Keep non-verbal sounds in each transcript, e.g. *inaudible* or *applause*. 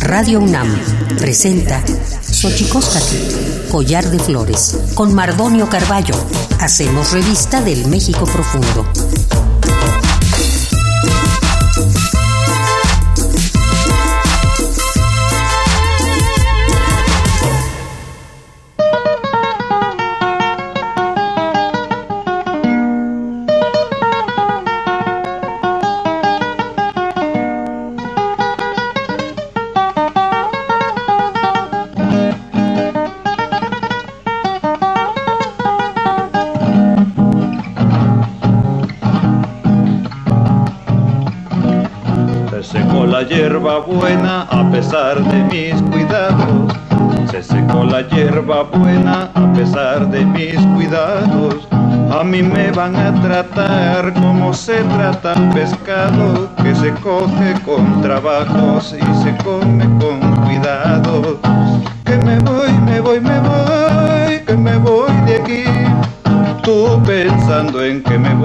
Radio UNAM presenta Xochicóscatl, Collar de Flores, con Mardonio Carballo. Hacemos revista del México Profundo. hierba buena a pesar de mis cuidados. Se secó la hierba buena a pesar de mis cuidados. A mí me van a tratar como se trata el pescado que se coge con trabajos y se come con cuidado. Que me voy, me voy, me voy, que me voy de aquí. Tú pensando en que me voy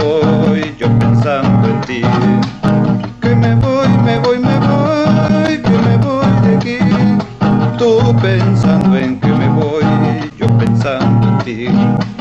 big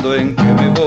pensando en que me voy.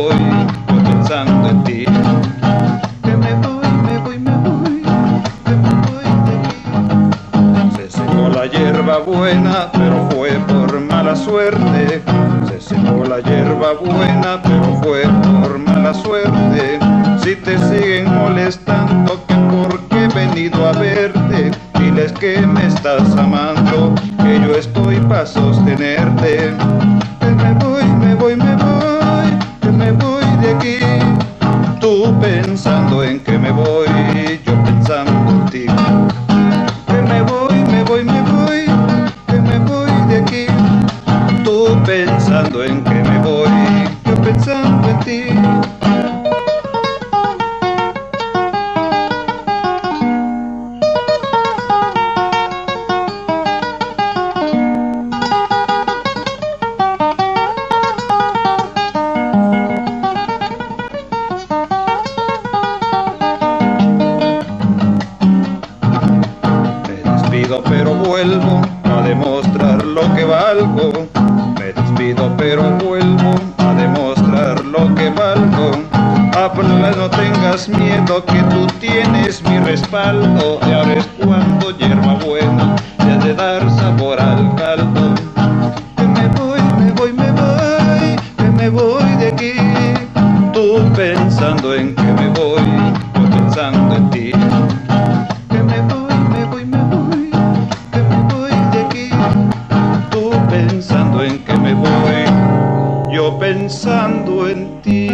Pensando en ti.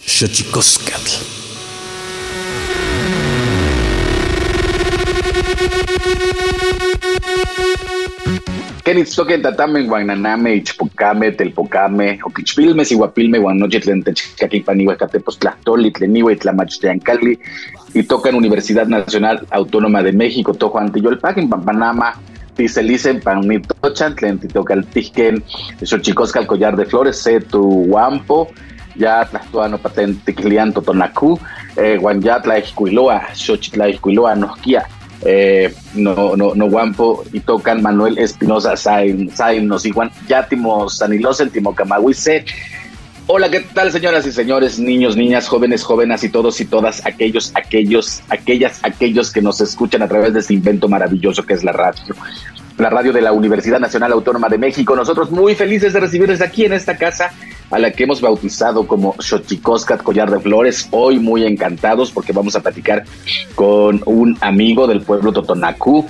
Xochicoscatl. Kenitzoque, Tatame, Guananame, Ichpocame, Telpocame, Oquichpilme, Siguapilme, Guanoche, Tlentechcaquipan, Iguacatepos, Tlastoli, Tleniwe, Tlamachtiancali, y toca en Universidad Nacional Autónoma de México, Tojo Antiyolpac, en Pampanama, Ticelicen, Panmitochan, Tlentitocaltijquen, Xochicosca, el collar de flores, Setu, Huampo, ya Tlastuano, Patentiquilian, Totonacú, eh, Guanyatla, Escuiloa, Xochitla, Escuiloa, Nosquia, eh, no, no, no Guampo y tocan Manuel Espinosa Sain, Sain, nos igual Yátimo Sanilosen, Timo Camagüise. Hola, ¿qué tal, señoras y señores, niños, niñas, jóvenes, jóvenes y todos y todas aquellos, aquellos, aquellas, aquellos que nos escuchan a través de este invento maravilloso que es la radio? La radio de la Universidad Nacional Autónoma de México. Nosotros muy felices de recibirles aquí en esta casa a la que hemos bautizado como Xochicoscat Collar de Flores. Hoy muy encantados porque vamos a platicar con un amigo del pueblo Totonacú,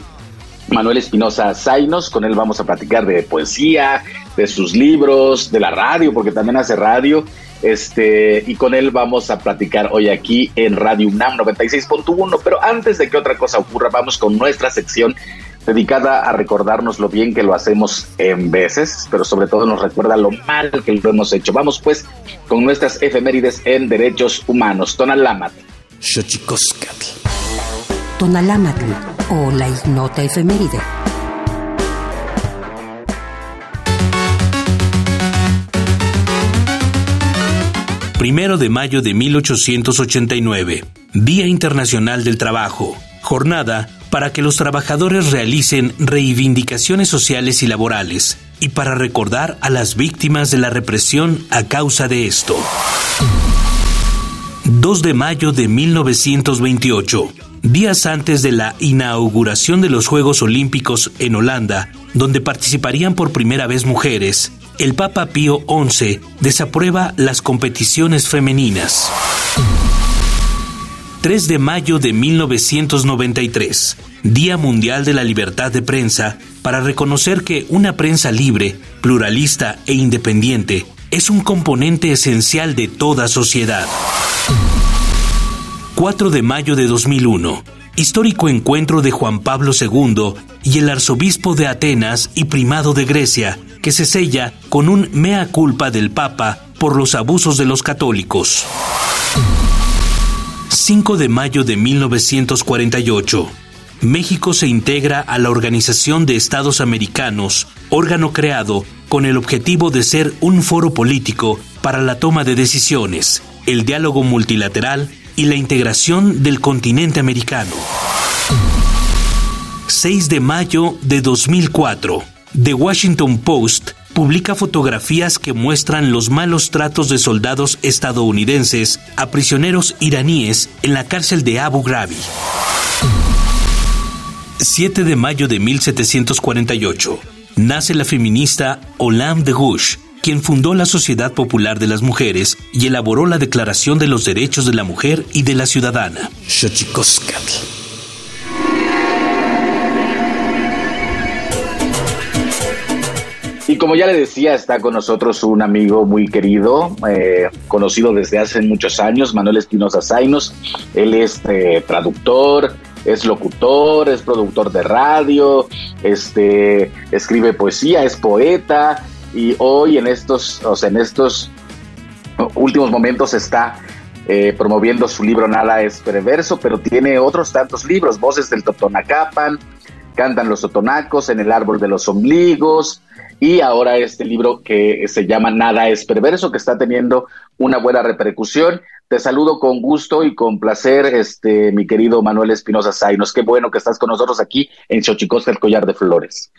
Manuel Espinosa Zainos. Con él vamos a platicar de poesía, de sus libros, de la radio, porque también hace radio. Este, y con él vamos a platicar hoy aquí en Radio UNAM 96.1. Pero antes de que otra cosa ocurra, vamos con nuestra sección dedicada a recordarnos lo bien que lo hacemos en veces, pero sobre todo nos recuerda lo mal que lo hemos hecho. Vamos pues con nuestras efemérides en derechos humanos. Tonalámatl. Xochicoscatl. Tonalámatl o la ignota efeméride. Primero de mayo de 1889, Día Internacional del Trabajo, jornada para que los trabajadores realicen reivindicaciones sociales y laborales y para recordar a las víctimas de la represión a causa de esto. 2 de mayo de 1928, días antes de la inauguración de los Juegos Olímpicos en Holanda, donde participarían por primera vez mujeres, el Papa Pío XI desaprueba las competiciones femeninas. 3 de mayo de 1993, Día Mundial de la Libertad de Prensa, para reconocer que una prensa libre, pluralista e independiente es un componente esencial de toda sociedad. 4 de mayo de 2001, histórico encuentro de Juan Pablo II y el arzobispo de Atenas y primado de Grecia, que se sella con un mea culpa del Papa por los abusos de los católicos. 5 de mayo de 1948. México se integra a la Organización de Estados Americanos, órgano creado con el objetivo de ser un foro político para la toma de decisiones, el diálogo multilateral y la integración del continente americano. 6 de mayo de 2004. The Washington Post publica fotografías que muestran los malos tratos de soldados estadounidenses a prisioneros iraníes en la cárcel de Abu Ghraib. 7 de mayo de 1748. Nace la feminista Olam de Gouche, quien fundó la Sociedad Popular de las Mujeres y elaboró la Declaración de los Derechos de la Mujer y de la Ciudadana. Xochicoscatl. Y como ya le decía, está con nosotros un amigo muy querido, eh, conocido desde hace muchos años, Manuel Espinosa Zainos. Él es eh, traductor, es locutor, es productor de radio, este, escribe poesía, es poeta y hoy en estos, o sea, en estos últimos momentos está eh, promoviendo su libro Nada es perverso, pero tiene otros tantos libros, Voces del Totonacapan, Cantan los Totonacos, En el Árbol de los Ombligos, y ahora este libro que se llama Nada es perverso, que está teniendo una buena repercusión. Te saludo con gusto y con placer, este, mi querido Manuel Espinosa Zainos. Qué bueno que estás con nosotros aquí en Xochicosca, el Collar de Flores.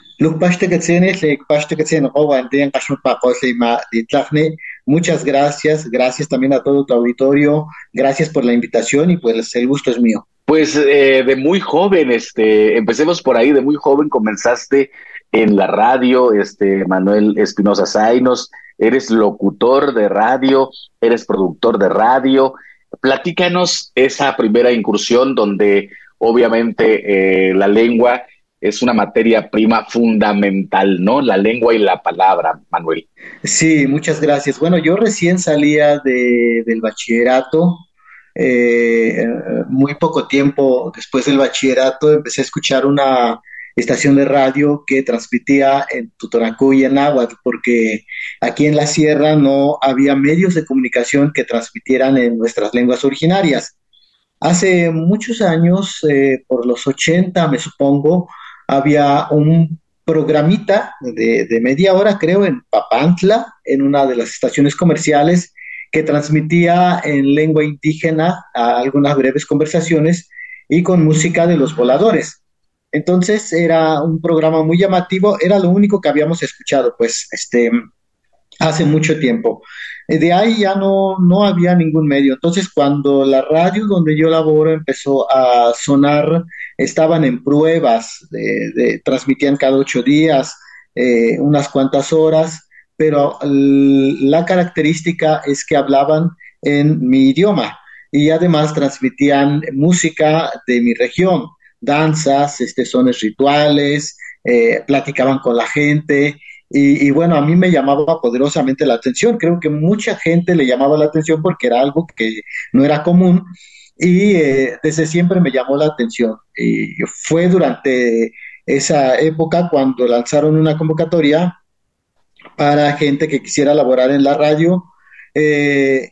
Muchas gracias, gracias también a todo tu auditorio, gracias por la invitación y pues el gusto es mío. Pues eh, de muy joven, este, empecemos por ahí, de muy joven comenzaste en la radio, este Manuel Espinosa Zainos, eres locutor de radio, eres productor de radio. Platícanos esa primera incursión donde obviamente eh, la lengua es una materia prima fundamental, ¿no? La lengua y la palabra, Manuel. Sí, muchas gracias. Bueno, yo recién salía de, del bachillerato, eh, muy poco tiempo después del bachillerato empecé a escuchar una estación de radio que transmitía en Tutonacú y en Náhuatl, porque aquí en la sierra no había medios de comunicación que transmitieran en nuestras lenguas originarias. Hace muchos años, eh, por los 80 me supongo, había un programita de, de, media hora, creo, en Papantla, en una de las estaciones comerciales, que transmitía en lengua indígena algunas breves conversaciones y con música de los voladores. Entonces era un programa muy llamativo, era lo único que habíamos escuchado, pues, este, hace mucho tiempo. Eh, de ahí ya no, no había ningún medio. Entonces, cuando la radio donde yo laboro empezó a sonar, estaban en pruebas, de, transmitían cada ocho días, eh, unas cuantas horas, pero la característica es que hablaban en mi idioma y además transmitían música de mi región danzas, este, sones rituales, eh, platicaban con la gente. Y, bueno, a mí me llamaba poderosamente la atención. Creo que mucha gente le llamaba la atención porque era algo que no era común y eh, desde siempre me llamó la atención. Y fue durante esa época cuando lanzaron una convocatoria para gente que quisiera laborar en la radio, eh,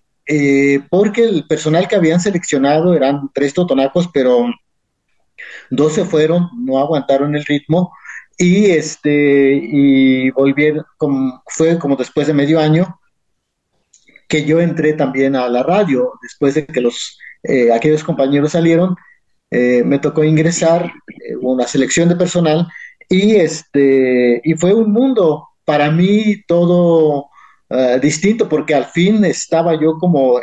porque el personal que habían seleccionado eran tres totonacos, pero dos se fueron, no aguantaron el ritmo y este y volvieron, fue como después de medio año que yo entré también a la radio, después de que los eh, aquellos compañeros salieron, eh, me tocó ingresar, eh, una selección de personal y este y fue un mundo para mí todo distinto porque al fin estaba yo como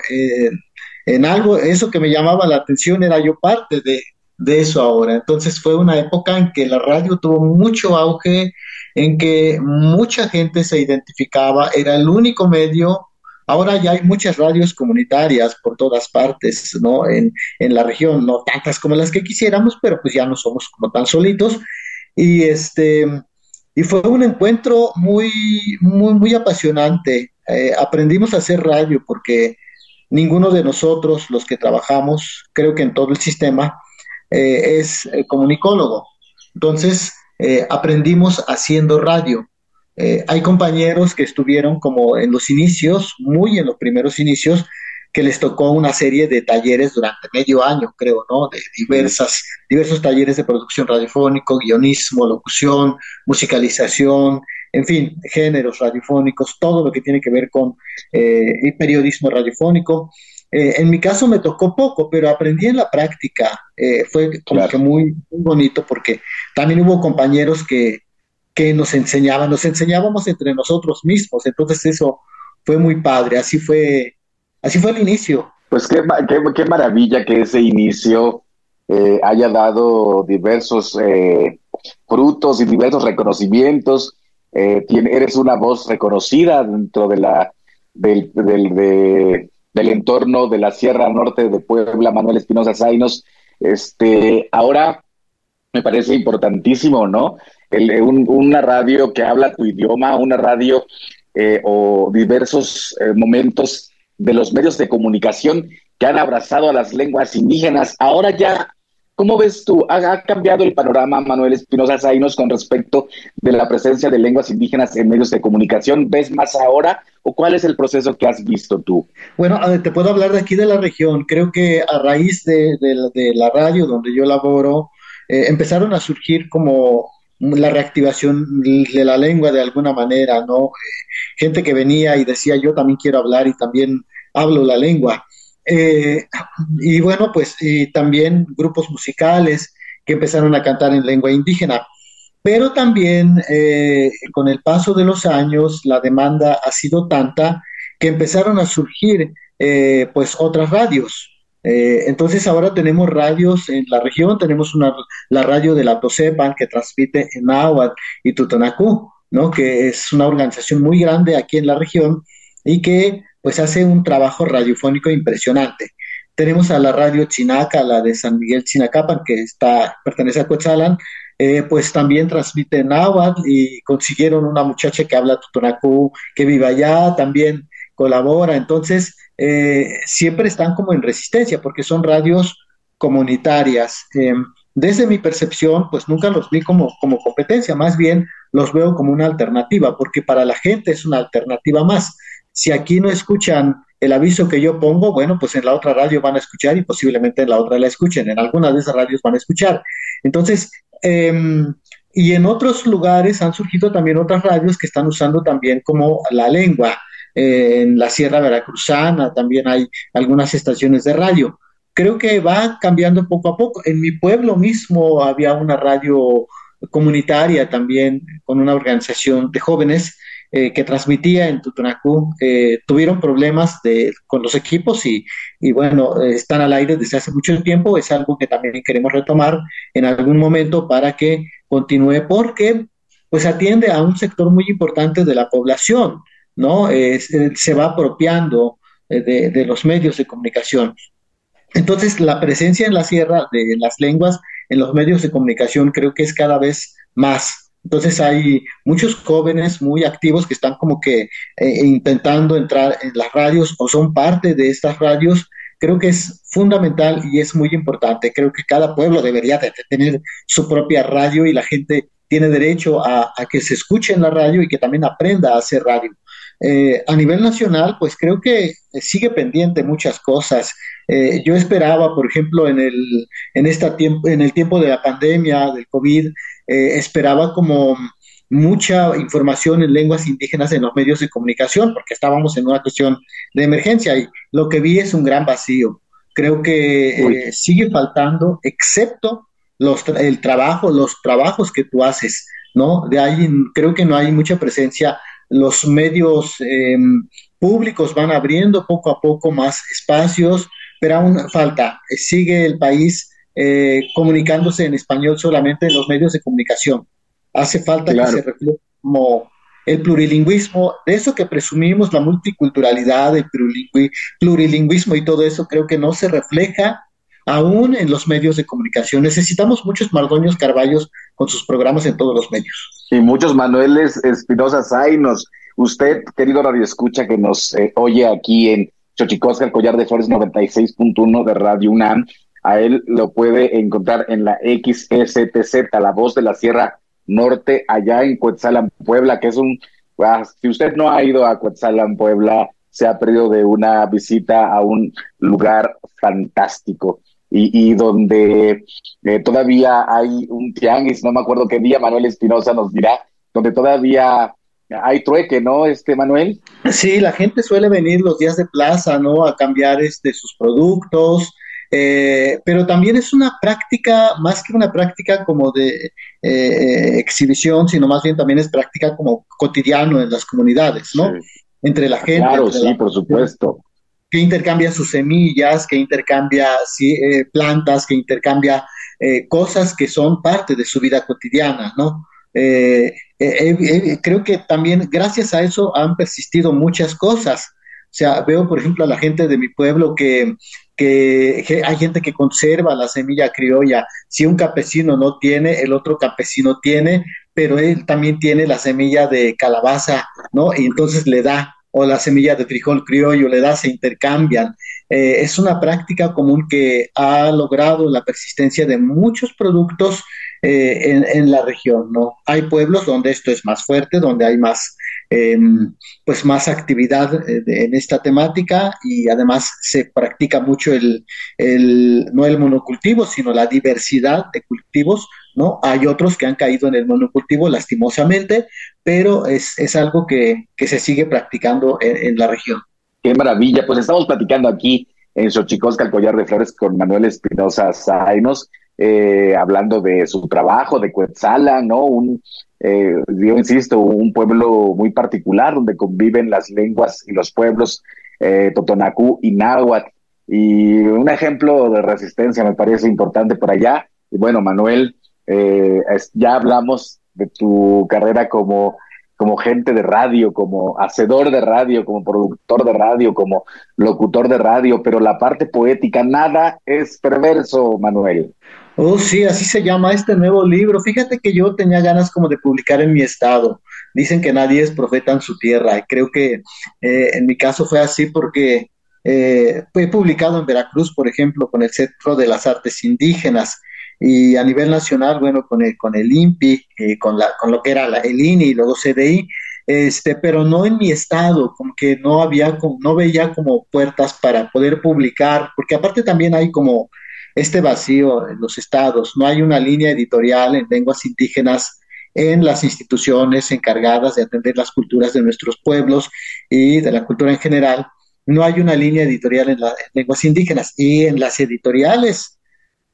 en algo, eso que me llamaba la atención era yo parte de, de eso ahora. Entonces fue una época en que la radio tuvo mucho auge, en que mucha gente se identificaba, era el único medio. Ahora ya hay muchas radios comunitarias por todas partes, ¿no? En, en la región, no tantas como las que quisiéramos, pero pues ya no somos como tan solitos. Y este, y fue un encuentro muy, muy, muy apasionante. Eh, aprendimos a hacer radio porque ninguno de nosotros, los que trabajamos, creo que en todo el sistema, eh, es eh, comunicólogo. Entonces, eh, aprendimos haciendo radio. hay compañeros que estuvieron como en los inicios, muy en los primeros inicios, que les tocó una serie de talleres durante medio año, creo, ¿no? De diversas, diversos talleres de producción radiofónico, guionismo, locución, musicalización, en fin, géneros radiofónicos, todo lo que tiene que ver con el periodismo radiofónico. Eh, en mi caso me tocó poco, pero aprendí en la práctica. Eh, fue como que muy, bonito porque también hubo compañeros que, que nos enseñaban, nos enseñábamos entre nosotros mismos. Entonces eso fue muy padre. Así fue, así fue el inicio. Pues qué, qué, maravilla que ese inicio eh, haya dado diversos frutos y diversos reconocimientos. eres una voz reconocida dentro de la del, del, de, del entorno de la Sierra Norte de Puebla, Manuel Espinosa Zainos. Este, ahora me parece importantísimo, ¿no? una radio que habla tu idioma, una radio eh, o diversos eh, momentos de los medios de comunicación que han abrazado a las lenguas indígenas. Ahora ya ¿Cómo ves tú? ¿Ha, cambiado el panorama, Manuel Espinosa Zainos, con respecto de la presencia de lenguas indígenas en medios de comunicación? ¿Ves más ahora o cuál es el proceso que has visto tú? Bueno, te puedo hablar de aquí de la región. Creo que a raíz de, la radio donde yo laboro, eh, empezaron a surgir como la reactivación de la lengua de alguna manera, ¿no? Eh, gente que venía y decía, yo también quiero hablar y también hablo la lengua. Eh, y bueno, pues y también grupos musicales que empezaron a cantar en lengua indígena. Pero también eh, con el paso de los años la demanda ha sido tanta que empezaron a surgir eh, pues otras radios. entonces ahora tenemos radios en la región, tenemos una, la radio de la Tosepan que transmite en Nahuatl y Tutonacú, ¿no? que es una organización muy grande aquí en la región y que pues hace un trabajo radiofónico impresionante. Tenemos a la radio Chinaca, la de San Miguel Chinacapan, que está, pertenece a Cochalan, eh, pues también transmiten náhuatl y consiguieron una muchacha que habla tutonacú, que vive allá, también colabora. Entonces, eh, siempre están como en resistencia porque son radios comunitarias. Em, desde mi percepción, pues nunca los vi como, como competencia, más bien los veo como una alternativa, porque para la gente es una alternativa más. Si aquí no escuchan el aviso que yo pongo, bueno, pues en la otra radio van a escuchar y posiblemente en la otra la escuchen, en alguna de esas radios van a escuchar. Entonces, em, y en otros lugares han surgido también otras radios que están usando también como la lengua. en la Sierra Veracruzana también hay algunas estaciones de radio creo que va cambiando poco a poco. En mi pueblo mismo había una radio comunitaria también con una organización de jóvenes eh, que transmitía en Tutunacú. Eh, tuvieron problemas de, con los equipos y, bueno, están al aire desde hace mucho tiempo. Es algo que también queremos retomar en algún momento para que continúe porque pues atiende a un sector muy importante de la población, ¿no? se va apropiando eh, de, de, los medios de comunicación. Entonces, la presencia en la sierra de las lenguas en los medios de comunicación creo que es cada vez más. Entonces hay muchos jóvenes muy activos que están como que eh, intentando entrar en las radios o son parte de estas radios. Creo que es fundamental y es muy importante. Creo que cada pueblo debería de tener su propia radio y la gente tiene derecho a, que se escuche en la radio y que también aprenda a hacer radio. Eh, a nivel nacional, pues creo que sigue pendiente muchas cosas. Eh, yo esperaba, por ejemplo, en el, en, esta tiempo, en el tiempo de la pandemia, del COVID, eh, esperaba como mucha información en lenguas indígenas en los medios de comunicación, porque estábamos en una cuestión de emergencia y lo que vi es un gran vacío. Creo que sigue faltando, excepto los el trabajo, los trabajos que tú haces, ¿no? De ahí creo que no hay mucha presencia los medios eh, públicos van abriendo poco a poco más espacios, pero aún falta. Sigue el país eh, comunicándose en español solamente en los medios de comunicación. Hace falta que se refleje como el plurilingüismo, de eso que presumimos, la multiculturalidad, el plurilingüismo y todo eso, creo que no se refleja aún en los medios de comunicación. Necesitamos muchos Mardoños Carballos con sus programas en todos los medios. Y muchos Manueles Espinosa Zainos. Usted, querido Radio Escucha, que nos eh, oye aquí en Chochicosca, el collar de flores 96.1 de Radio UNAM, a él lo puede encontrar en la XSTZ, la voz de la Sierra Norte, allá en Cuetzalan, Puebla, que es un... Ah, si usted no ha ido a Cuetzalan, Puebla, se ha perdido de una visita a un lugar fantástico y, donde eh, todavía hay un tianguis, no me acuerdo qué día Manuel Espinosa nos dirá, donde todavía hay trueque, ¿no, este Manuel? Sí, la gente suele venir los días de plaza, ¿no? A cambiar este, sus productos, eh, pero también es una práctica, más que una práctica como de eh, exhibición, sino más bien también es práctica como cotidiano en las comunidades, ¿no? Entre la gente. Claro, sí, por supuesto que intercambia sus semillas, que intercambia eh, plantas, que intercambia eh, cosas que son parte de su vida cotidiana, ¿no? Eh, creo que también gracias a eso han persistido muchas cosas. O sea, veo, por ejemplo, a la gente de mi pueblo que, que, hay gente que conserva la semilla criolla. Si un campesino no tiene, el otro campesino tiene, pero él también tiene la semilla de calabaza, ¿no? Y entonces le da o la semilla de frijol criollo le da, se intercambian. Eh, es una práctica común que ha logrado la persistencia de muchos productos eh, en, la región, ¿no? Hay pueblos donde esto es más fuerte, donde hay más, em, pues más actividad eh, en esta temática y además se practica mucho el, el, no el monocultivo, sino la diversidad de cultivos, ¿no? Hay otros que han caído en el monocultivo lastimosamente, pero es, es algo que, que, se sigue practicando en, la región. Qué maravilla, pues estamos platicando aquí en Xochicosca, el collar de flores, con Manuel Espinosa Zainos, eh, hablando de su trabajo, de Cuetzala, ¿no? Un, eh, yo insisto, un pueblo muy particular donde conviven las lenguas y los pueblos eh, Totonacú y Náhuatl. Y un ejemplo de resistencia me parece importante por allá. Y bueno, Manuel, eh, ya hablamos de tu carrera como, como gente de radio, como hacedor de radio, como productor de radio, como locutor de radio, pero la parte poética, nada es perverso, Manuel. Oh, sí, así se llama este nuevo libro. Fíjate que yo tenía ganas como de publicar en mi estado. Dicen que nadie es profeta en su tierra. Y creo que eh, en mi caso fue así porque eh, fue publicado en Veracruz, por ejemplo, con el Centro de las Artes Indígenas y a nivel nacional, bueno, con el, con el INPI, eh, con, la, con lo que era el INI y luego CDI, este, pero no en mi estado, como que no había, no veía como puertas para poder publicar, porque aparte también hay como este vacío en los estados, no hay una línea editorial en lenguas indígenas en las instituciones encargadas de atender las culturas de nuestros pueblos y de la cultura en general. No hay una línea editorial en, las lenguas indígenas y en las editoriales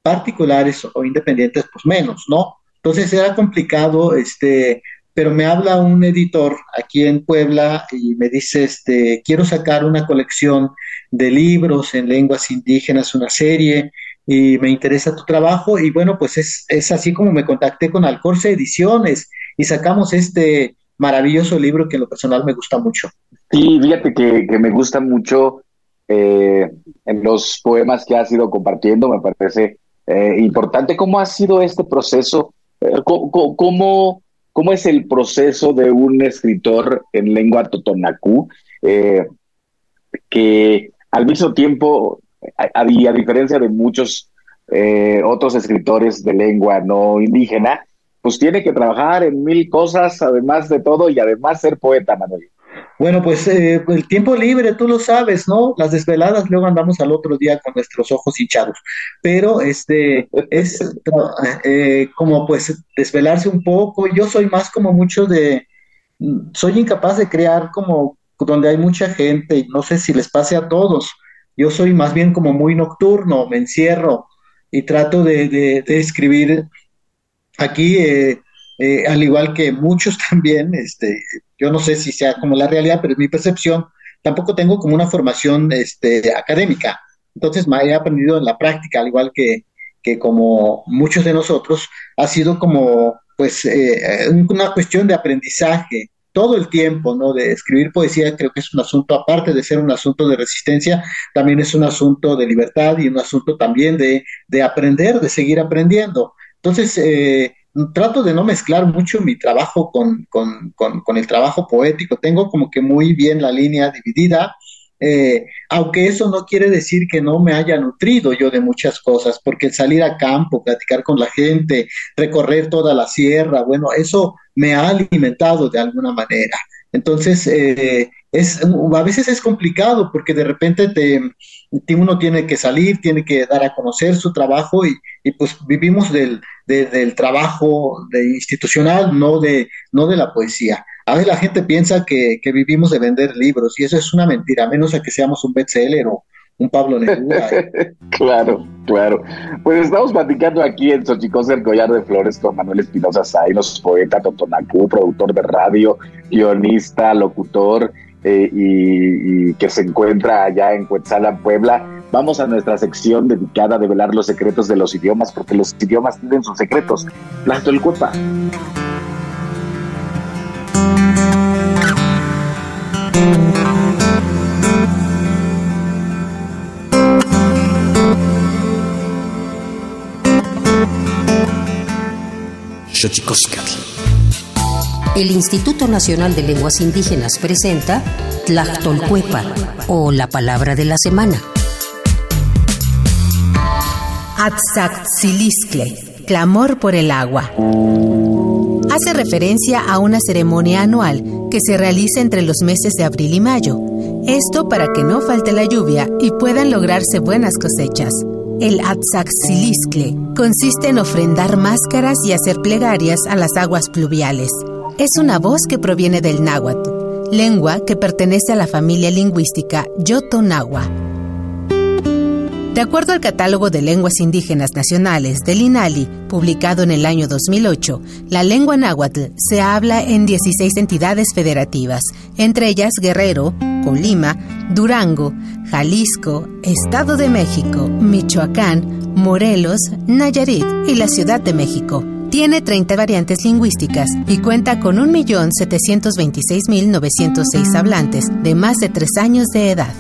particulares o independientes, pues menos, ¿no? Entonces era complicado, este, pero me habla un editor aquí en Puebla y me dice, este, quiero sacar una colección de libros en lenguas indígenas, una serie, y me interesa tu trabajo y bueno, pues es, es así como me contacté con Alcorce Ediciones y sacamos este maravilloso libro que en lo personal me gusta mucho. Sí, fíjate que, me gusta mucho eh, los poemas que has ido compartiendo, me parece eh, importante. ¿Cómo ha sido este proceso? Eh, ¿cómo, cómo, es el proceso de un escritor en lengua totonacú que al mismo tiempo a, diferencia de muchos eh, otros escritores de lengua no indígena, pues tiene que trabajar en mil cosas, además de todo, y además ser poeta, Manuel. Bueno, pues eh, el tiempo libre, tú lo sabes, ¿no? Las desveladas luego andamos al otro día con nuestros ojos hinchados, pero este *laughs* es eh, como pues desvelarse un poco. Yo soy más como mucho de, soy incapaz de crear como donde hay mucha gente, no sé si les pase a todos, yo soy más bien como muy nocturno, me encierro y trato de, escribir aquí, eh, eh, al igual que muchos *laughs* también, este, yo no sé si sea como la realidad, pero es mi percepción, tampoco tengo como una formación este, académica. Entonces me he aprendido en la práctica, al igual que, que como muchos de nosotros, ha sido como pues eh, una cuestión de aprendizaje, todo el tiempo, ¿no? De escribir poesía creo que es un asunto, aparte de ser un asunto de resistencia, también es un asunto de libertad y un asunto también de, de aprender, de seguir aprendiendo. Entonces, eh, trato de no mezclar mucho mi trabajo con, con, con, con, el trabajo poético. Tengo como que muy bien la línea dividida eh, aunque eso no quiere decir que no me haya nutrido yo de muchas cosas, porque el salir a campo, platicar con la gente, recorrer toda la sierra, bueno, eso me ha alimentado de alguna manera. Entonces, eh, es, a veces es complicado porque de repente te, uno tiene que salir, tiene que dar a conocer su trabajo y, pues vivimos del, del trabajo de institucional, no de, no de la poesía. A veces la gente piensa que, vivimos de vender libros y eso es una mentira, menos a que seamos un bestseller o un Pablo Neruda. *laughs* claro, claro. Pues estamos platicando aquí en Xochicosca el Collar de Flores con Manuel Espinosa Zainos, poeta totonacú, productor de radio, guionista, locutor eh, y, que se encuentra allá en Cuetzalan, Puebla. Vamos a nuestra sección dedicada a develar los secretos de los idiomas, porque los idiomas tienen sus secretos. Plato el El Instituto Nacional de Lenguas Indígenas presenta Tlachtolcuepa o la palabra de la semana. Atzaxiliscle, clamor por el agua. Hace referencia a una ceremonia anual que se realiza entre los meses de abril y mayo. Esto para que no falte la lluvia y puedan lograrse buenas cosechas. El Atzaxiliscle consiste en ofrendar máscaras y hacer plegarias a las aguas pluviales. Es una voz que proviene del náhuatl, lengua que pertenece a la familia lingüística Yotonagua. De acuerdo al Catálogo de Lenguas Indígenas Nacionales del INALI, publicado en el año 2008, la lengua náhuatl se habla en 16 entidades federativas, entre ellas Guerrero, Colima, Durango, Jalisco, Estado de México, Michoacán, Morelos, Nayarit y la Ciudad de México. Tiene 30 variantes lingüísticas y cuenta con 1.726.906 hablantes de más de 3 años de edad.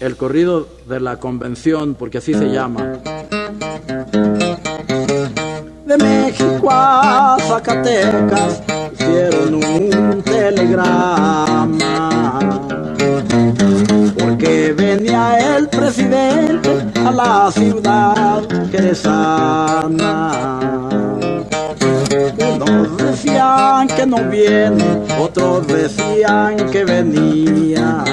El corrido de la convención, porque así se llama. De México a Zacatecas hicieron un telegrama. Porque venía el presidente a la ciudad que sana unos decían que no viene, otros decían que venía.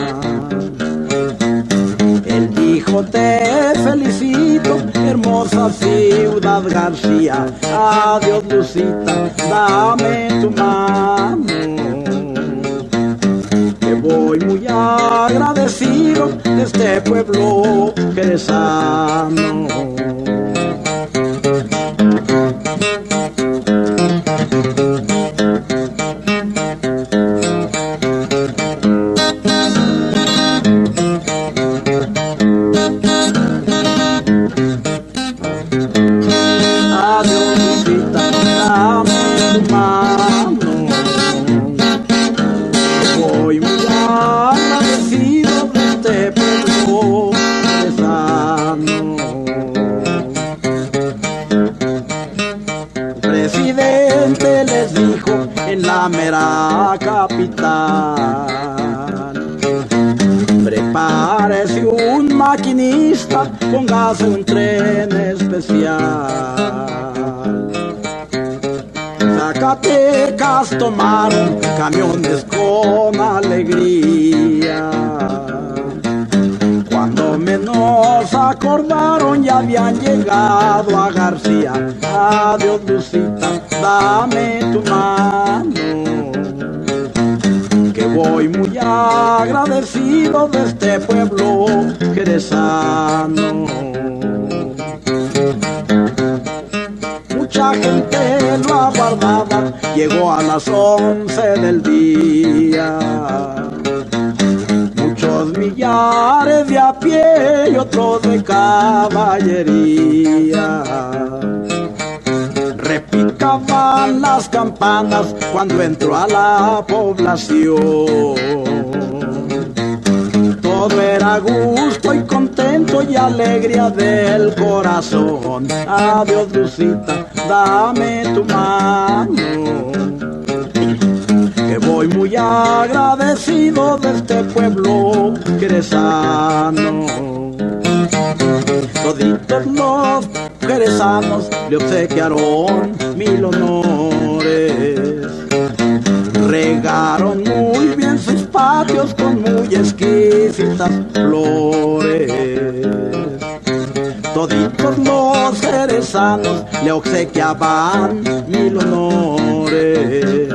Él dijo, te felicito, hermosa ciudad García. Adiós, Lucita, dame tu mano. Voy muy agradecido de este pueblo que agradecido de este pueblo jerezano. Mucha gente lo aguardaba, llegó a las once del día. Muchos millares de a pie y otros de caballería repicaban las campanas cuando entró a la población. Todo era gusto y contento y alegría del corazón. Adiós, Lucita, dame tu mano. Que voy muy agradecido de este pueblo que eres sano. Toditos los jerezanos le obsequiaron mil honores. Regaron sus patios con muy exquisitas flores. Toditos los jerezanos le obsequiaban mil honores.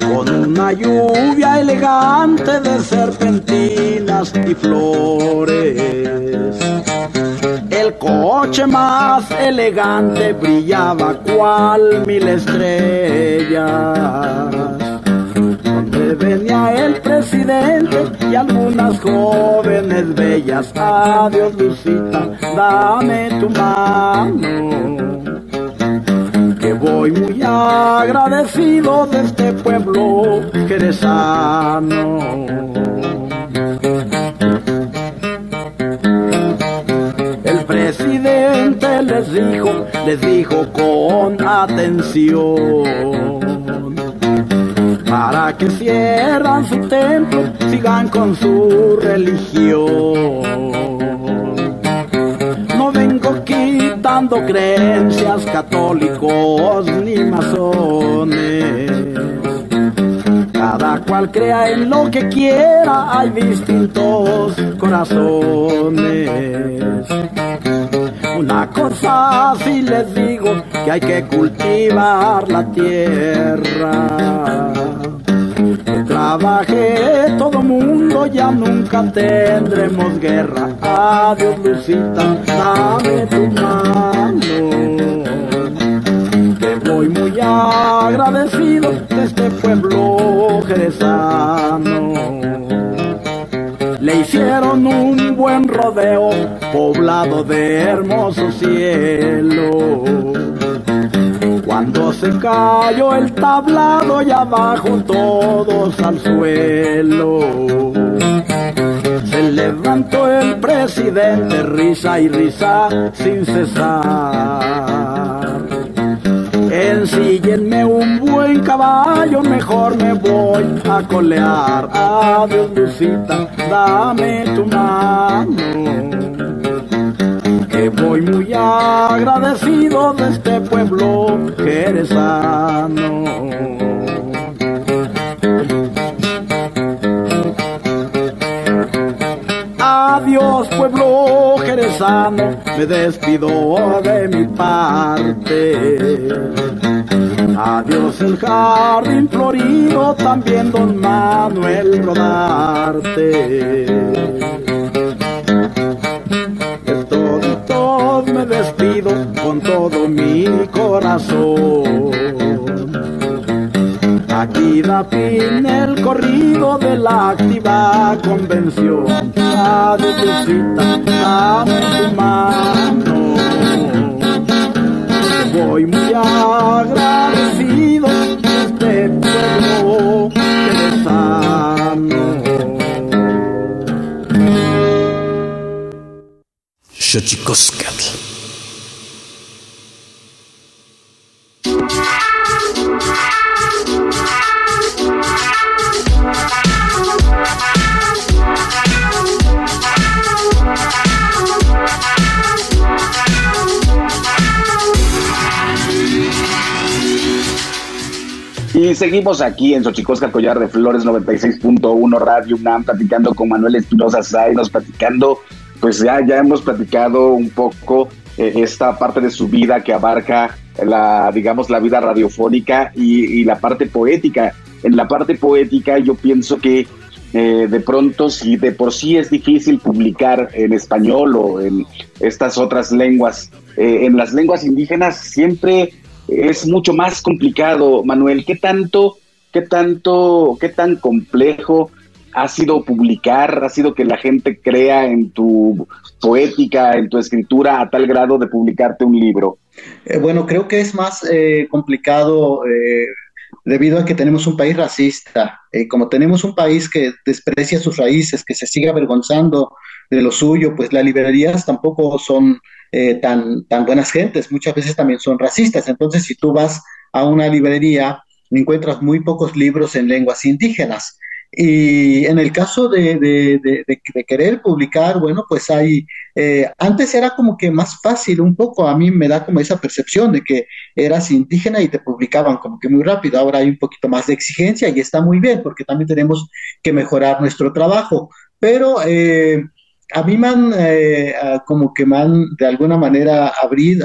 Con una lluvia elegante de serpentinas y flores el coche más elegante brillaba cual mil estrellas. Venía el presidente y algunas jóvenes bellas. Adiós, Lucita, dame tu mano. Que voy muy agradecido de este pueblo eres sano. presidente les dijo, les dijo con atención. Para que cierran su templo, sigan con su religión. No vengo quitando creencias católicos ni masones. Cada cual crea en lo que quiera, hay distintos corazones. Una cosa sí les digo, que hay que cultivar la tierra. Que trabaje todo mundo, ya nunca tendremos guerra. Adiós Lucita, dame tu mano. Voy muy agradecido de este pueblo jerezano le hicieron un buen rodeo poblado de hermoso cielo. Cuando se cayó el tablado y abajo todos al suelo. Se levantó el presidente, risa y risa sin cesar. Ensíllenme un buen caballo, mejor me voy a colear. Adiós, Lucita, dame tu mano que voy muy agradecido de este pueblo que me despido de mi parte. Adiós el jardín florido, también don Manuel Rodarte. me despido con todo mi corazón. Aquí da fin el corrido de la activa convención. Adiós, dame tu mano. Voy muy agradecido de este pueblo que sano. Xochicoscatl. Y seguimos aquí en Xochicosca, Collar de Flores 96.1 Radio UNAM, platicando con Manuel Espinosa Zainos, platicando, pues ya, ya hemos platicado un poco eh, esta parte de su vida que abarca la, digamos, la vida radiofónica y, la parte poética. En la parte poética yo pienso que eh, de pronto si de por sí es difícil publicar en español o en estas otras lenguas, eh, en las lenguas indígenas siempre es mucho más complicado, Manuel. ¿Qué tanto, qué tanto, qué tan complejo ha sido publicar, ha sido que la gente crea en tu poética, en tu escritura, a tal grado de publicarte un libro? Eh, bueno, creo que es más eh, complicado eh, debido a que tenemos un país racista. como tenemos un país que desprecia sus raíces, que se sigue avergonzando de lo suyo, pues las librerías tampoco son eh, tan, tan buenas gentes, muchas veces también son racistas. Entonces, si tú vas a una librería, encuentras muy pocos libros en lenguas indígenas. Y en el caso de, de, querer publicar, bueno, pues hay, eh, antes era como que más fácil un poco, a mí me da como esa percepción de que eras indígena y te publicaban como que muy rápido, ahora hay un poquito más de exigencia y está muy bien porque también tenemos que mejorar nuestro trabajo, pero eh, a mí me han, eh, como que me han de alguna manera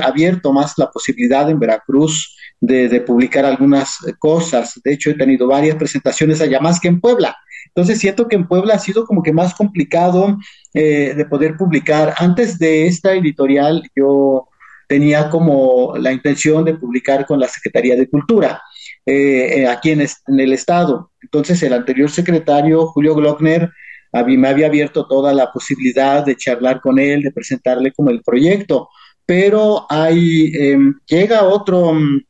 abierto más la posibilidad en Veracruz de, publicar algunas cosas. De hecho, he tenido varias presentaciones allá más que en Puebla. Entonces siento que en Puebla ha sido como que más complicado eh, de poder publicar. Antes de esta editorial yo tenía como la intención de publicar con la Secretaría de Cultura eh, aquí en, en, el Estado. Entonces el anterior secretario, Julio Glockner, me había abierto toda la posibilidad de charlar con él, de presentarle como el proyecto, pero hay, em, llega otro, mm,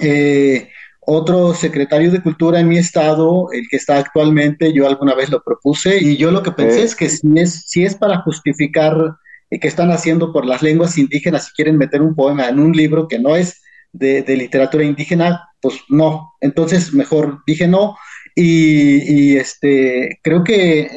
eh, otro secretario de Cultura en mi estado, el que está actualmente, yo alguna vez lo propuse, y yo lo que pensé es que si es, si es para justificar que están haciendo por las lenguas indígenas si quieren meter un poema en un libro que no es de, de literatura indígena, pues no. Entonces mejor dije no, y, este, creo que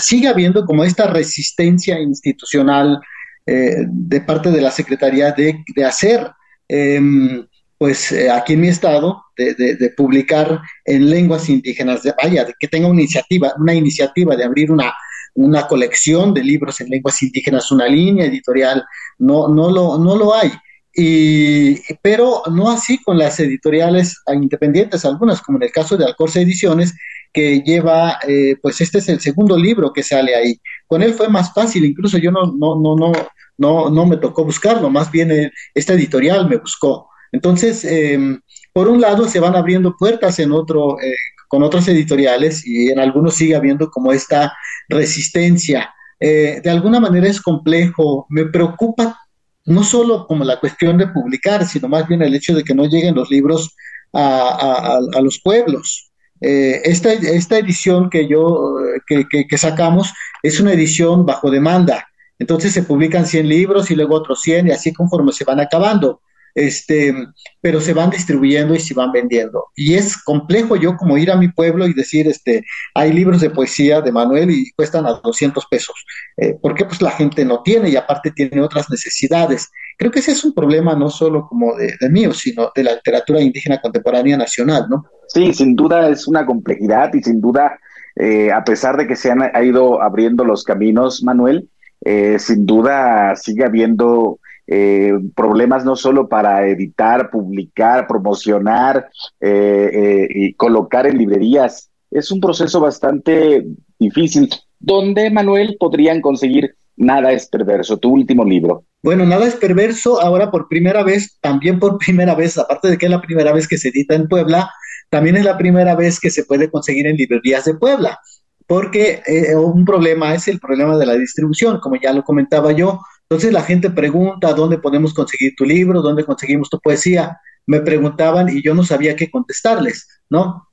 sigue habiendo como esta resistencia institucional eh, de parte de la Secretaría de, hacer, em, pues eh, aquí en mi estado, de, publicar en lenguas indígenas, de, vaya, de que tenga una iniciativa, una iniciativa de abrir una, una colección de libros en lenguas indígenas, una línea editorial, no, no, lo, no lo hay. Y, pero no así con las editoriales independientes, algunas, como en el caso de Alcorce Ediciones, que lleva, eh, pues este es el segundo libro que sale ahí. Con él fue más fácil, incluso yo no, no, no, no, no, no me tocó buscarlo, más bien eh, esta editorial me buscó. Entonces, em, por un lado, se van abriendo puertas en otro, eh, con otras editoriales y en algunos sigue habiendo como esta resistencia. de alguna manera es complejo, me preocupa no solo como la cuestión de publicar, sino más bien el hecho de que no lleguen los libros a, los pueblos. Eh, esta, esta, edición que yo que, que, sacamos es una edición bajo demanda. Entonces se publican 100 libros y luego otros 100 y así conforme se van acabando este, pero se van distribuyendo y se van vendiendo. Y es complejo yo como ir a mi pueblo y decir, este, hay libros de poesía de Manuel y cuestan a 200 pesos, eh, porque pues la gente no tiene y aparte tiene otras necesidades. Creo que ese es un problema no solo como de, mío, sino de la literatura indígena contemporánea nacional, ¿no? Sí, sin duda es una complejidad y sin duda, eh, a pesar de que se han ha ido abriendo los caminos, Manuel, eh, sin duda sigue habiendo eh, problemas no solo para editar, publicar, promocionar eh, eh, y colocar en librerías. Es un proceso bastante difícil. ¿Dónde, Manuel, podrían conseguir Nada es perverso, tu último libro? Bueno, Nada es perverso, ahora por primera vez, también por primera vez, aparte de que es la primera vez que se edita en Puebla, también es la primera vez que se puede conseguir en librerías de Puebla porque un problema es el problema de la distribución, como ya lo comentaba yo, entonces la gente pregunta dónde podemos conseguir tu libro, dónde conseguimos tu poesía. Me preguntaban y yo no sabía qué contestarles, ¿no?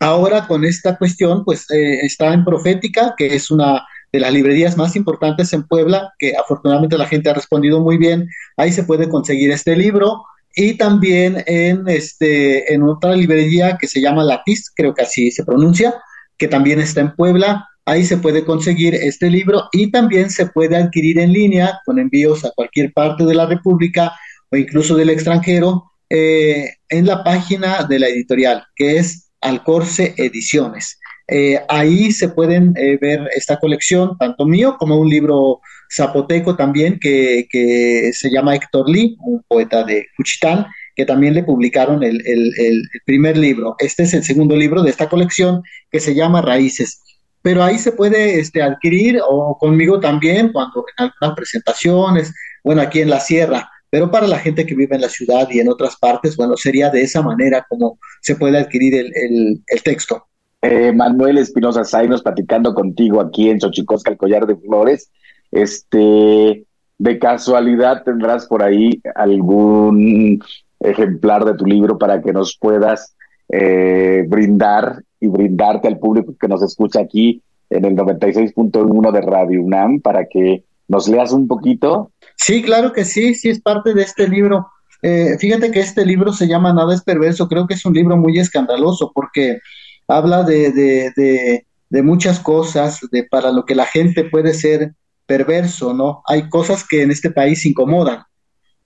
Ahora con esta cuestión, pues eh, está en Profética, que es una de las librerías más importantes en Puebla, que afortunadamente la gente ha respondido muy bien. Ahí se puede conseguir este libro y también en este en otra librería que se llama Latiz, creo que así se pronuncia, que también está en Puebla. Ahí se puede conseguir este libro y también se puede adquirir en línea con envíos a cualquier parte de la República o incluso del extranjero eh, en la página de la editorial, que es Alcorce Ediciones. Eh, ahí se pueden eh, ver esta colección, tanto mío como un libro zapoteco también que, se llama Héctor Lee, un poeta de Cuchitán, que también le publicaron el, el, primer libro. Este es el segundo libro de esta colección que se llama Raíces pero ahí se puede este, adquirir o conmigo también cuando en algunas presentaciones, bueno, aquí en la sierra, pero para la gente que vive en la ciudad y en otras partes, bueno, sería de esa manera como se puede adquirir el, texto. Eh, Manuel Espinosa Zainos platicando contigo aquí en Xochicosca, el collar de flores. Este, de casualidad tendrás por ahí algún ejemplar de tu libro para que nos puedas eh, brindar y brindarte al público que nos escucha aquí en el 96.1 de Radio UNAM para que nos leas un poquito. Sí, claro que sí, sí es parte de este libro. Eh, fíjate que este libro se llama Nada es perverso, creo que es un libro muy escandaloso porque habla de, de, de, muchas cosas, de para lo que la gente puede ser perverso, ¿no? Hay cosas que en este país incomodan,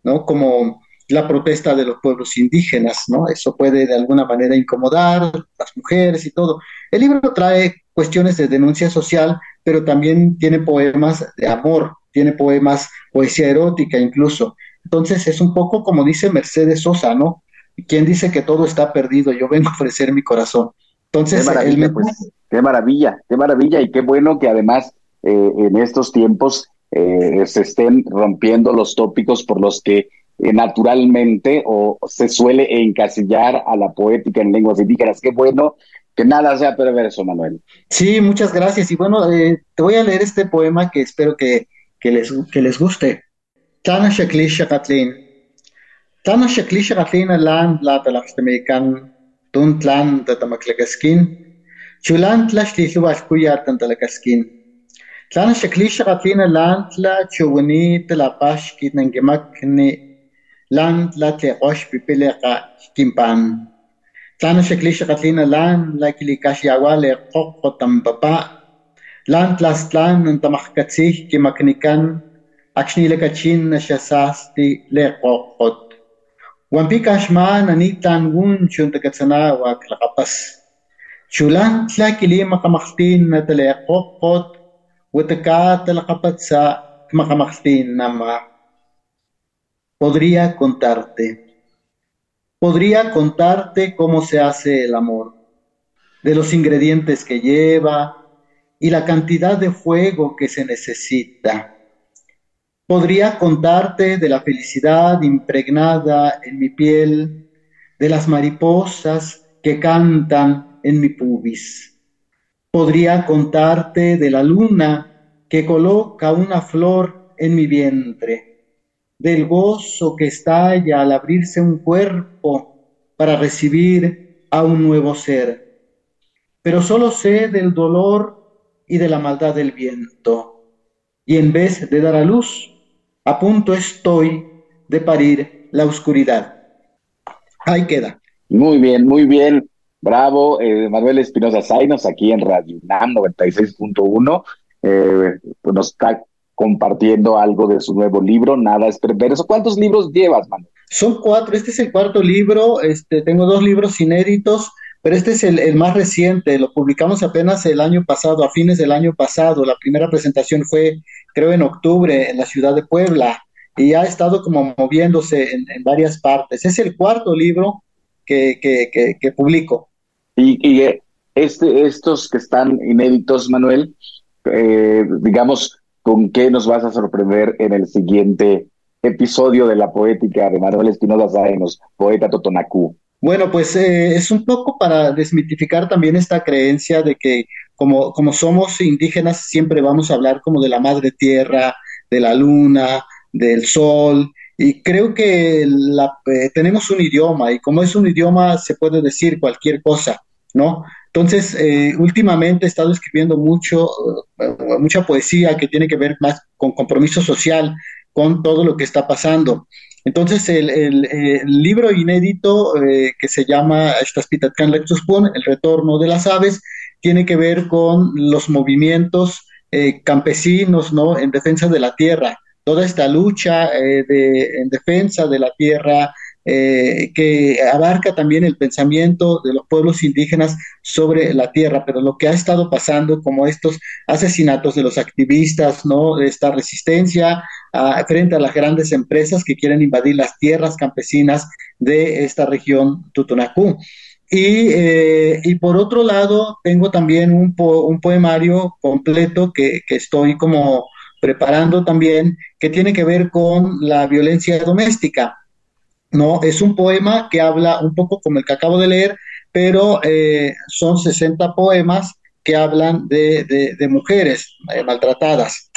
¿no? Como la protesta de los pueblos indígenas, ¿no? Eso puede de alguna manera incomodar a las mujeres y todo. El libro trae cuestiones de denuncia social, pero también tiene poemas de amor, tiene poemas, poesía erótica incluso. Entonces es un poco como dice Mercedes Sosa, ¿no? Quien dice que todo está perdido, yo vengo a ofrecer mi corazón. Entonces, qué maravilla, pues, qué maravilla, qué maravilla y qué bueno que además eh, en estos tiempos eh, se estén rompiendo los tópicos por los que naturalmente o se suele encasillar a la poética en lenguas indígenas. Qué bueno que nada sea perverso, Manuel. Sí, muchas gracias. Y bueno, eh, te voy a leer este poema que espero que, que, les, que les guste. Tana Shaklisha Katlin. Tana Shaklisha Katlin alan la talakstamikan tun tlan tatamaklakaskin. Chulan tlash liluas kuyat tantalakaskin. Tana Shaklisha Katlin alan tla chuwani talapash kitnangimak ni لأن لا تلقوش ببلقة كيمبان تانا شكليش قتلين لأن لا كلي كاش يوال قوق تم ببا لأن تلاس لأن انت مخكتسيه كي مكنيكان أكشني لكتشين نشاساس تي لقوق وان بي كاش ما ناني تان ون شون تكتسنا واك لغبس شولان تلا كلي مقمختين نتلي قوق وتكات لغبتسا مقمختين نمار podría contarte. Podría contarte cómo se hace el amor, de los ingredientes que lleva y la cantidad de fuego que se necesita. Podría contarte de la felicidad impregnada en mi piel, de las mariposas que cantan en mi pubis. Podría contarte de la luna que coloca una flor en mi vientre del gozo que estalla al abrirse un cuerpo para recibir a un nuevo ser. Pero solo sé del dolor y de la maldad del viento. Y en vez de dar a luz, a punto estoy de parir la oscuridad. Ahí queda. Muy bien, muy bien. Bravo, eh, Manuel Espinosa Zainos, aquí en Radio NAM 96.1. Eh, pues nos está compartiendo algo de su nuevo libro, Nada es Perverso. ¿Cuántos libros llevas, Manuel? Son cuatro, este es el cuarto libro, este, tengo dos libros inéditos, pero este es el, más reciente, lo publicamos apenas el año pasado, a fines del año pasado. La primera presentación fue, creo, en octubre en la ciudad de Puebla y ha estado como moviéndose en, varias partes. Es el cuarto libro que, que, publico. Y, y este, estos que están inéditos, Manuel, eh, digamos, ¿con qué nos vas a sorprender en el siguiente episodio de la poética de Manuel Espinosa Sáenos, poeta Totonacú? Bueno, pues eh, es un poco para desmitificar también esta creencia de que como, como somos indígenas siempre vamos a hablar como de la madre tierra, de la luna, del sol, y creo que la, eh, tenemos un idioma y como es un idioma se puede decir cualquier cosa, ¿no? Entonces, eh, últimamente he estado escribiendo mucho, eh, mucha poesía que tiene que ver más con compromiso social, con todo lo que está pasando. Entonces, el, libro inédito eh, que se llama El retorno de las aves, tiene que ver con los movimientos campesinos ¿no? en defensa de la tierra, toda esta lucha de, en defensa de la tierra, eh, que abarca también el pensamiento de los pueblos indígenas sobre la tierra, pero lo que ha estado pasando como estos asesinatos de los activistas, ¿no? Esta resistencia frente a las grandes empresas que quieren invadir las tierras campesinas de esta región Tutunacú. Y, eh, y, por otro lado, tengo también un, un poemario completo que, que, estoy como preparando también, que tiene que ver con la violencia doméstica. ¿No? Es un poema que habla un poco como el que acabo de leer, pero eh, son 60 poemas que hablan de, mujeres eh, maltratadas.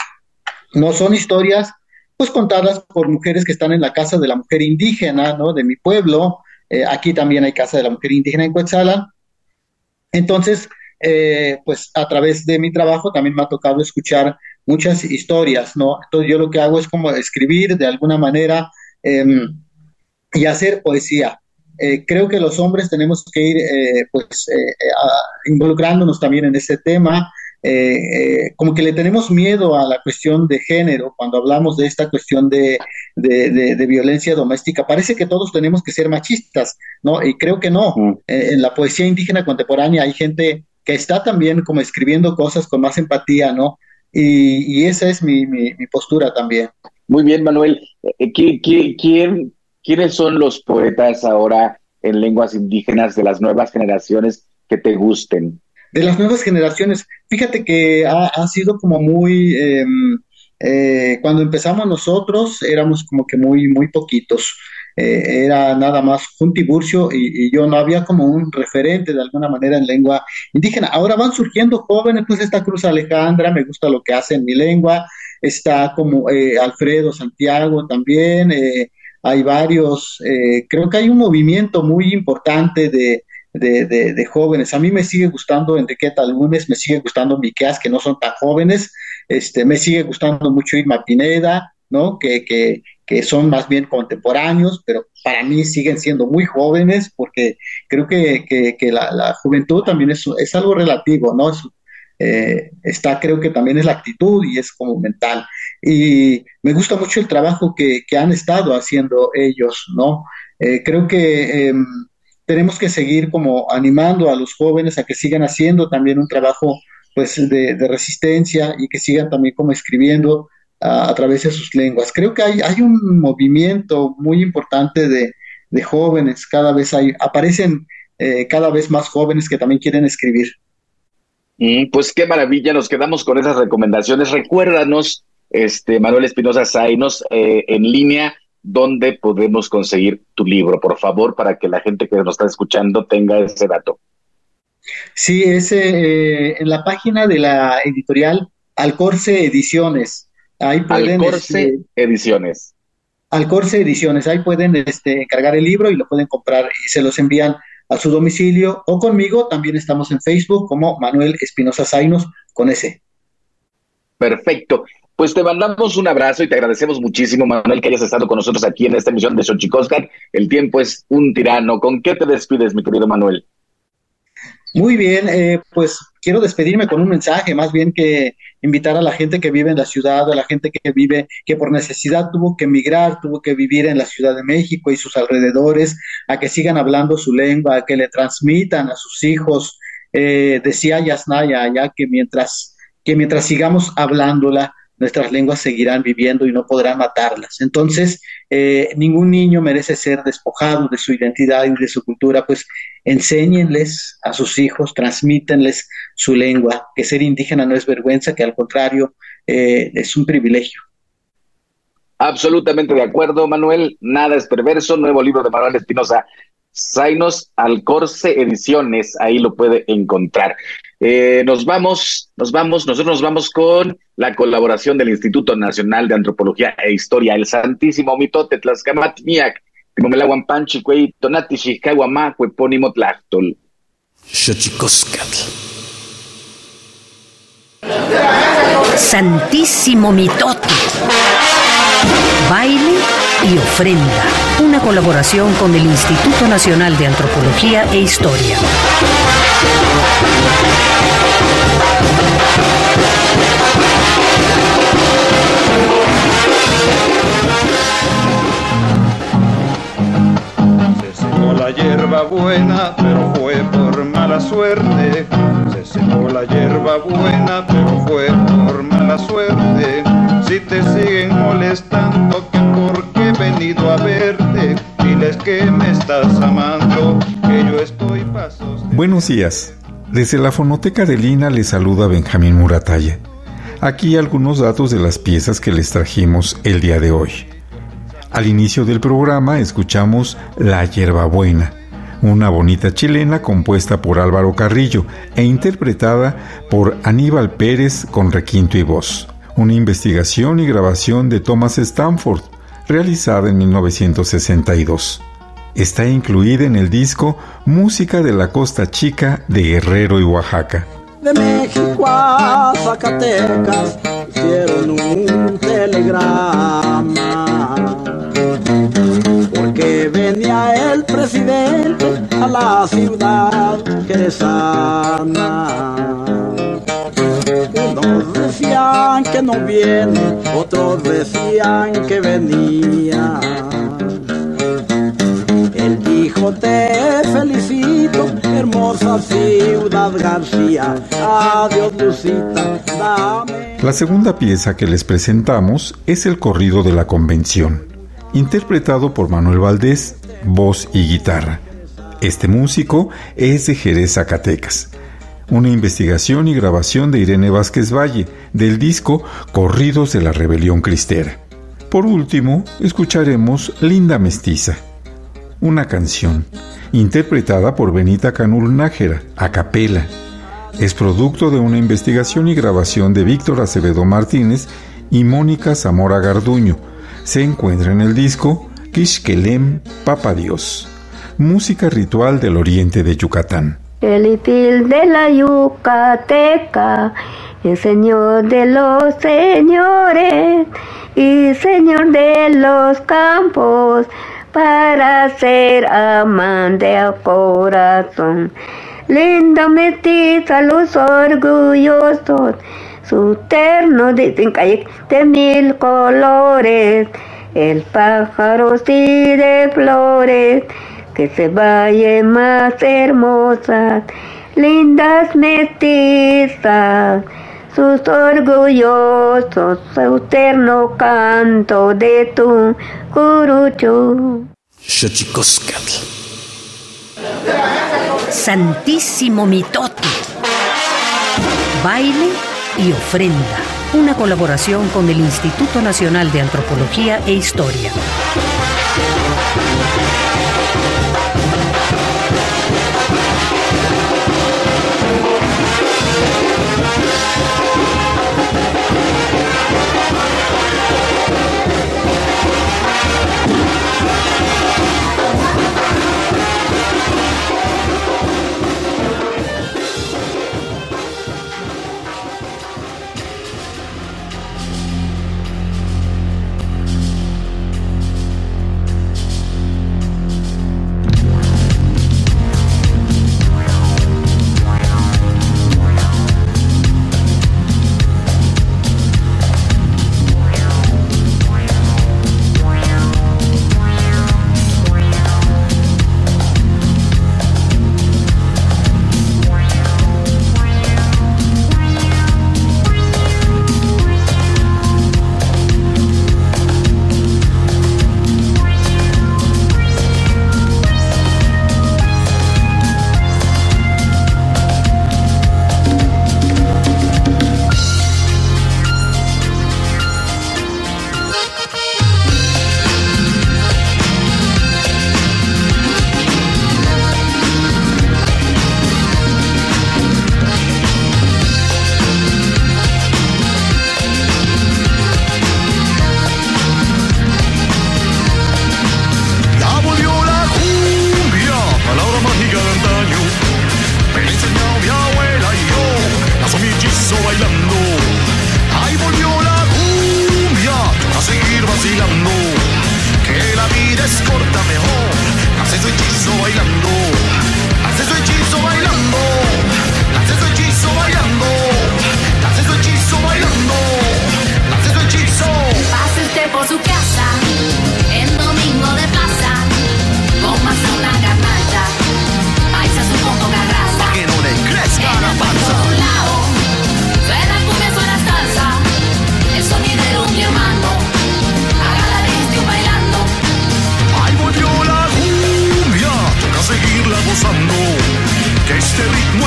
No son historias pues contadas por mujeres que están en la casa de la mujer indígena, ¿no? De mi pueblo. Eh, aquí también hay casa de la mujer indígena en Coetzalan. Entonces, pues a través de mi trabajo también me ha tocado escuchar muchas historias, ¿no? Entonces yo lo que hago es como escribir de alguna manera em, y hacer poesía. Eh, creo que los hombres tenemos que ir eh, pues eh, involucrándonos también en este tema. como que le tenemos miedo a la cuestión de género cuando hablamos de esta cuestión de, de, violencia doméstica. Parece que todos tenemos que ser machistas, ¿no? Y creo que no. Mm. en la poesía indígena contemporánea hay gente que está también como escribiendo cosas con más empatía, ¿no? Y, esa es mi, mi, postura también. Muy bien, Manuel. quién ¿Quiénes son los poetas ahora en lenguas indígenas de las nuevas generaciones que te gusten? De las nuevas generaciones, fíjate que ha, sido como muy, em, eh, cuando empezamos nosotros éramos como que muy, muy poquitos. Eh, era nada más un Tiburcio y, yo no había como un referente de alguna manera en lengua indígena. Ahora van surgiendo jóvenes, pues esta Cruz Alejandra, me gusta lo que hace en mi lengua, está como eh, Alfredo Santiago también, hay varios, eh, creo que hay un movimiento muy importante de, de, jóvenes. A mí me sigue gustando Enriqueta Lunes, me sigue gustando Miqueas, que no son tan jóvenes, este, me sigue gustando mucho Irma Pineda, ¿no? Que, que, que son más bien contemporáneos, pero para mí siguen siendo muy jóvenes, porque creo que, que, la, la, juventud también es, es algo relativo, ¿no? Es, eh, está creo que también es la actitud y es como mental. Y me gusta mucho el trabajo que, han estado haciendo ellos, ¿no? Eh, creo que em, tenemos que seguir como animando a los jóvenes a que sigan haciendo también un trabajo pues de, resistencia y que sigan también como escribiendo a, través de sus lenguas. Creo que hay, hay un movimiento muy importante de, jóvenes, cada vez hay, aparecen eh, cada vez más jóvenes que también quieren escribir. Mm, pues qué maravilla, nos quedamos con esas recomendaciones. Recuérdanos, este Manuel Espinosa Zainos, eh, en línea, dónde podemos conseguir tu libro, por favor, para que la gente que nos está escuchando tenga ese dato. Sí, es eh, en la página de la editorial Alcorce Ediciones. Ahí pueden, Alcorce este, Ediciones. Alcorce Ediciones. Ahí pueden este, encargar el libro y lo pueden comprar y se los envían a su domicilio o conmigo. También estamos en Facebook como Manuel Espinosa Zainos con ese. Perfecto. Pues te mandamos un abrazo y te agradecemos muchísimo, Manuel, que hayas estado con nosotros aquí en esta emisión de Xochicóscar. El tiempo es un tirano. ¿Con qué te despides, mi querido Manuel? Muy bien, eh, pues quiero despedirme con un mensaje, más bien que invitar a la gente que vive en la ciudad, a la gente que vive, que por necesidad tuvo que emigrar, tuvo que vivir en la Ciudad de México y sus alrededores, a que sigan hablando su lengua, a que le transmitan a sus hijos, eh, decía Yasnaya ya que mientras, que mientras sigamos hablándola, nuestras lenguas seguirán viviendo y no podrán matarlas. Entonces, eh, ningún niño merece ser despojado de su identidad y de su cultura, pues enséñenles a sus hijos, transmítenles su lengua, que ser indígena no es vergüenza, que al contrario eh, es un privilegio. Absolutamente de acuerdo, Manuel. Nada es perverso. Nuevo libro de Manuel Espinosa Zainos Alcorce Ediciones. Ahí lo puede encontrar. Eh, nos vamos, nos vamos, nosotros nos vamos con la colaboración del Instituto Nacional de Antropología e Historia, el Santísimo Mitote Tlaxcamatniac, Timomelaguan Panchi, Cuey, Tonati, Xicawamá, Cuepónimo Tlachtol. Santísimo Mitote. Baile y ofrenda. Una colaboración con el Instituto Nacional de Antropología e Historia. Se secó la hierba buena, pero fue por mala suerte. Se secó la hierba buena, pero fue por mala suerte. Si te siguen molestando, que porque he venido a verte, diles que me estás amando, Buenos días. Desde la fonoteca de Lina les saluda Benjamín Muratalla. Aquí algunos datos de las piezas que les trajimos el día de hoy. Al inicio del programa escuchamos La Hierbabuena, una bonita chilena compuesta por Álvaro Carrillo e interpretada por Aníbal Pérez con requinto y voz. Una investigación y grabación de Thomas Stanford, realizada en 1962. Está incluida en el disco Música de la Costa Chica de Guerrero y Oaxaca. De México a Zacatecas hicieron un telegrama. Porque venía el presidente a la ciudad queresana. Unos decían que no viene, otros decían que venía. Te felicito, hermosa ciudad García. Adiós Lucita, dame. La segunda pieza que les presentamos es el corrido de la convención, interpretado por Manuel Valdés, voz y guitarra. Este músico es de Jerez, Zacatecas. Una investigación y grabación de Irene Vázquez Valle del disco Corridos de la Rebelión Cristera. Por último, escucharemos Linda Mestiza, una canción interpretada por Benita Canul Nájera, a capela. Es producto de una investigación y grabación de Víctor Acevedo Martínez y Mónica Zamora Garduño. Se encuentra en el disco Quixquelem Papa Dios, música ritual del oriente de Yucatán. El itil de la Yucateca, el señor de los señores y señor de los campos, para ser amante a corazón. Linda mestiza, los orgullosos, su terno de, de mil colores, el pájaro sí de flores que se vayan más hermosas, lindas mestizas, sus orgullosos, su terno canto de tu curucho. Xochicoscatl. Santísimo Mitote. Baile y ofrenda. Una colaboración con el Instituto Nacional de Antropología e Historia.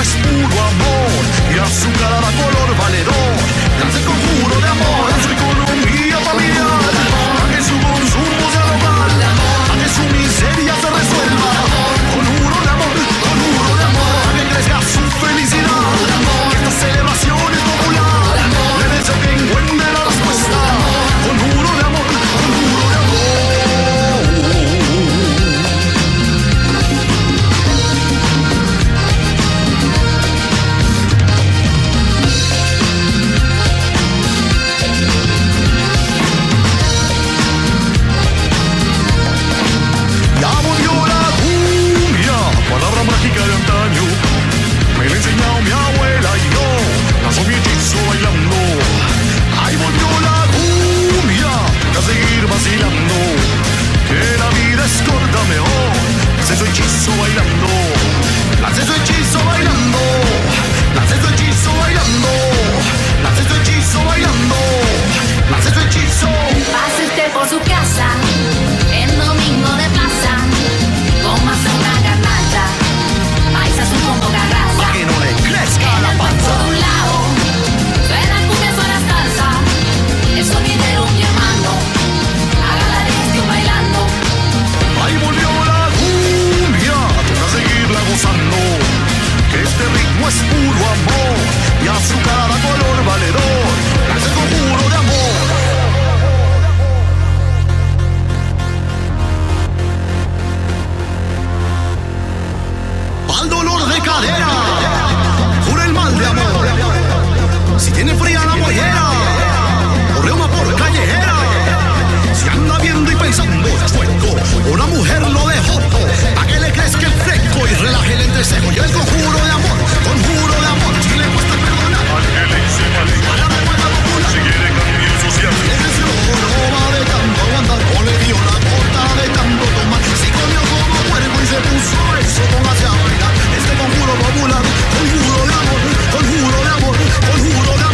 Es puro amor y azucarada color valedor. Nace el conjuro de amor cura el mal de amor. Si tiene fría la mollera, o reuma por callejera. Si anda viendo y pensando descuento, una mujer lo dejó a que le crezca el fresco y relaje el entrecejo. Y el conjuro de amor, conjuro de amor, si le cuesta perdonar. Para la buena popular. Si quiere cambio social. No va de tanto aguantar, o le dio la gota de tanto tomar. Si comió como puerco y se puso eso, póngase a bailar. Conjuro popular, conjuro de amor, conjuro de amor, conjuro de amor.